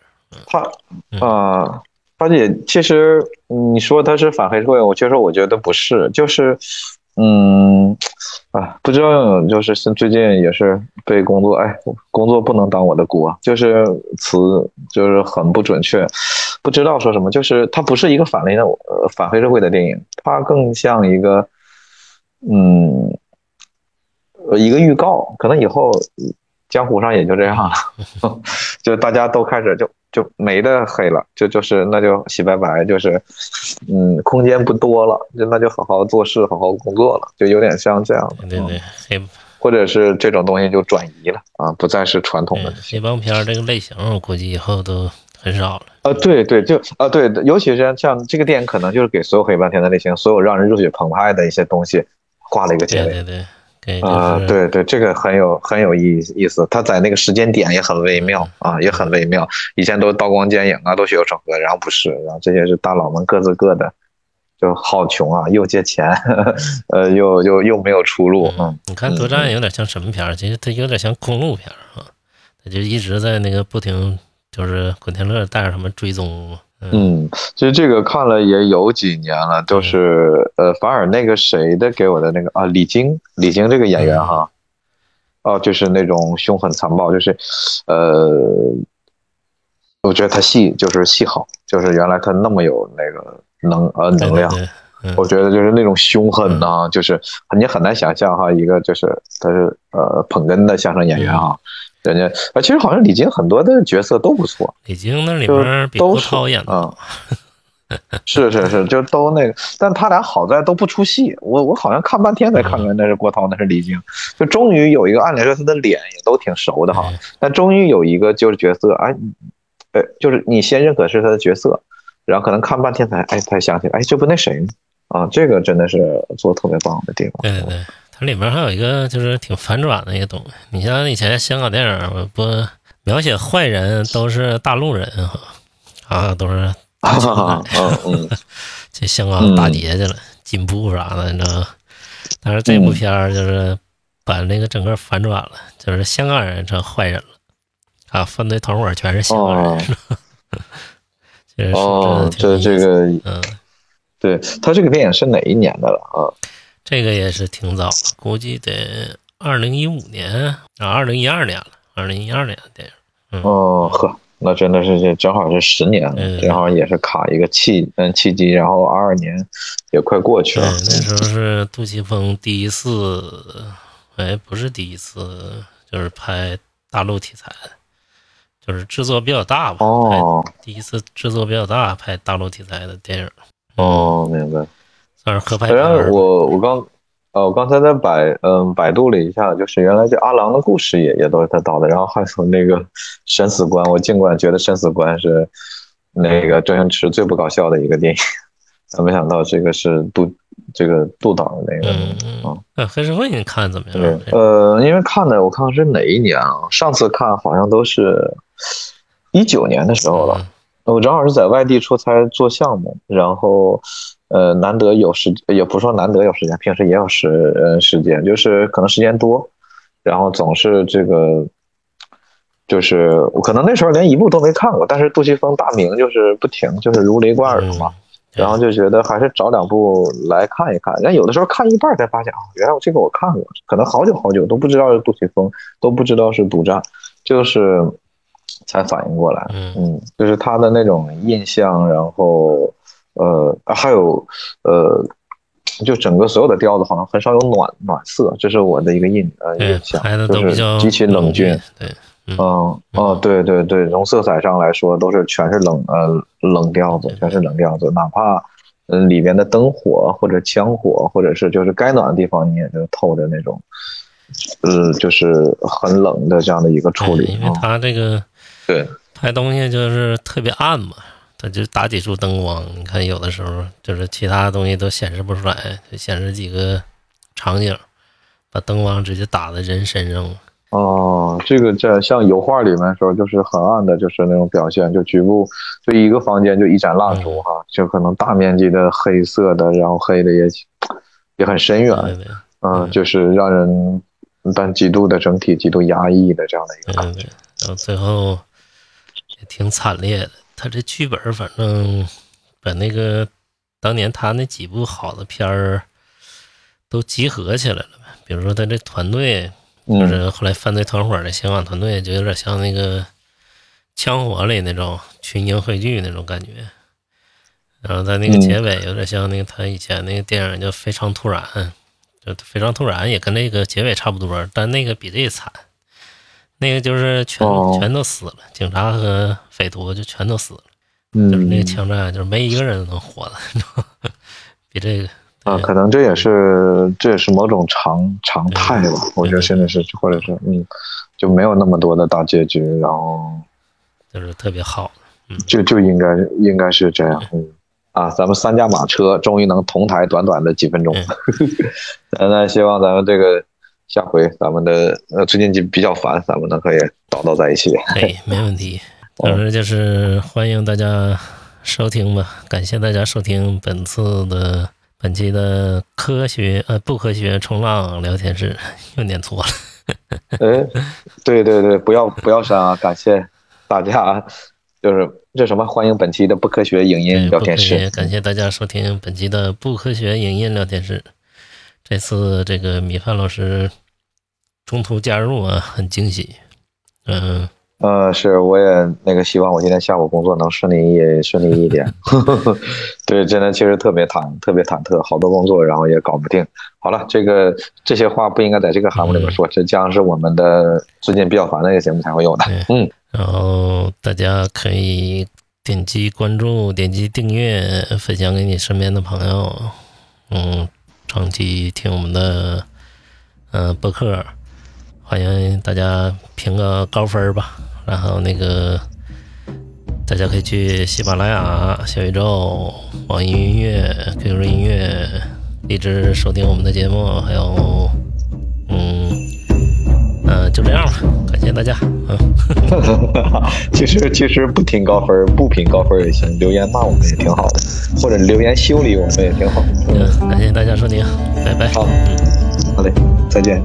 他嗯啊，而且其实你说他是反黑社会，我其实我觉得不是，就是嗯啊，不知道就是最近也是被工作，哎，工作不能当我的锅，就是词就是很不准确，不知道说什么，就是它不是一个反类的呃反黑社会的电影，它更像一个嗯一个预告，可能以后江湖上也就这样了，就大家都开始就就没的黑了，就就是那就洗白白，就是嗯空间不多了，就那就好好做事，好好工作了，就有点像这样的，对对对，黑或者是这种东西就转移了啊，不再是传统的对黑帮片这个类型，我估计以后都很少了。啊，对对，就啊对，尤其是像这个电影，可能就是给所有黑帮片的类型，所有让人热血澎湃的一些东西画了一个结尾。对对对，啊、是对对，这个很有很有意意思，它在那个时间点也很微妙啊，也很微妙。以前都是刀光剑影啊，都血流成河，然后不是，然后这些是大佬们各自各的，就好穷啊，又借钱，呃，又又又没有出路，嗯，你看《多战》有点像什么片儿？其实它有点像公路片儿啊，它就一直在那个不停，就是滚天乐带着他们追踪。嗯，嗯，其实这个看了也有几年了，就是呃，反而那个谁的给我的那个啊，李菁，李菁这个演员哈，哦、就是那种凶狠残暴，就是呃，我觉得他戏就是戏好，就是原来他那么有那个能呃能量，对对对，嗯。我觉得就是那种凶狠呐、就是你很难想象哈，一个就是他是呃捧哏的相声演员哈，人家啊，其实好像李菁很多的角色都不错，李菁那里就面比郭都是涛演的啊，是是是，就都那个，但他俩好在都不出戏。我我好像看半天才看出来那是郭涛，那是李菁。就终于有一个，按理说他的脸也都挺熟的哈嗯，但终于有一个就是角色，哎，呃，就是你先认可是他的角色，然后可能看半天才哎才想起来，哎，这不那谁吗？啊，这个真的是做得特别棒的地方。对对对，它里面还有一个就是挺反转的一个东西。你像以前香港电影不描写坏人都是大陆人哈，啊，都是大清嗯的，嗯 去香港打劫去了，进步啥的，你知道吗？但是这部片儿就是把那个整个反转了，就是香港人成坏人了，啊，犯罪团伙全是香港人，哦这这个嗯，对他这个电影是哪一年的了啊？这个也是挺早了，估计得二零一五年啊，二零一二年了，二零一二年的电影。哦呵，那真的是这正好是十年了，嗯正好也是卡一个契嗯契机，然后二二年也快过去，了。那时候是杜琪峰第一次，哎，不是第一次，就是拍大陆题材的，就是制作比较大吧。哦第一次制作比较大，拍大陆题材的电影，哦，明白。算是合拍反正。我我刚呃我刚才在百嗯百度了一下，就是原来这阿郎的故事也也都是他导的，然后还有那个生死观，我尽管觉得生死观是那个周星驰最不搞笑的一个电影，但没想到这个是杜这个杜导的那个。嗯嗯，那黑社会你看怎么对样？，呃，因为看的我看看是哪一年啊？上次看好像都是一九年的时候了。我正好是在外地出差做项目，然后呃，难得有时，也不是说难得有时间，平时也有时呃时间，就是可能时间多，然后总是这个，就是我可能那时候连一部都没看过，但是杜琪峰大名就是不停，就是如雷贯耳嘛。嗯然后就觉得还是找两部来看一看。但有的时候看一半才发现啊，原来我这个我看过，可能好久好久都不知道是杜琪峰，都不知道是独占，就是才反应过来。嗯嗯，就是他的那种印象，然后呃，还有呃，就整个所有的调子好像很少有暖暖色，这是我的一个印呃印，象就是极其冷峻。，对，嗯哦，对对对，从色彩上来说都是全是冷呃冷调子，全是冷调子，哪怕嗯里面的灯火或者枪火，或者是就是该暖的地方，你也就透着那种，呃，就是很冷的这样的一个处理对因为啊。他这个对，拍东西就是特别暗嘛，他就打几束灯光，你看有的时候就是其他东西都显示不出来，就显示几个场景，把灯光直接打在人身上了。哦，这个在像油画里面的时候，就是很暗的，就是那种表现，就局部就一个房间就一盏蜡烛哈，就可能大面积的黑色的，然后黑的也也很深远，嗯，就是让人但极度的整体极度压抑的这样的一个感觉。对对对，然后最后也挺惨烈的。他这剧本反正把那个当年他那几部好的片儿都集合起来了呗，比如说他这团队。就嗯是后来犯罪团伙的刑警团队，就有点像那个《枪火》里那种群英汇聚那种感觉。然后在那个结尾，有点像那个他以前那个电影叫《非常突然》，就《非常突然》也跟那个结尾差不多，但那个比这个惨。那个就是全、哦全都死了，警察和匪徒就全都死了，就是那个嗯枪战，就是没一个人能活的，比这个啊，可能这也是这也是某种常常态吧。我觉得现在是或者是嗯，就没有那么多的大结局，然后就是特别好。就就应该应该是这样。嗯啊，咱们三驾马车终于能同台短短的几分钟，呃那希望咱们这个下回咱们的呃最近就比较烦，咱们能可以叨叨在一起。哎，没问题。总之就是欢迎大家收听吧，感谢大家收听本次的本期的科学呃不科学冲浪聊天室，又念错了。哎，对对对，不要不要删啊！感谢大家，就是这什么，欢迎本期的不科学影音聊天室。感谢大家收听本期的不科学影音聊天室。这次这个米饭老师中途加入啊，很惊喜。嗯，呃，是，我也那个希望我今天下午工作能顺利一顺利一点。对，真的其实特别忐特别忐忑，好多工作然后也搞不定。好了，这个这些话不应该在这个栏目里面说，这将是我们的最近比较烦的一个节目才会有的。嗯，然后大家可以点击关注、点击订阅，分享给你身边的朋友。嗯，长期听我们的嗯播客，欢迎大家评个高分吧。然后那个大家可以去喜马拉雅、小宇宙、网易云音乐、QQ 音乐、一直收听我们的节目，还有嗯。嗯、就这样吧，感谢大家，嗯，其实其实不评高分，不评高分也行，留言骂我们也挺好的，或者留言修理我们也挺好。嗯，嗯，感谢大家收听，拜拜。好嗯。好嘞，再见。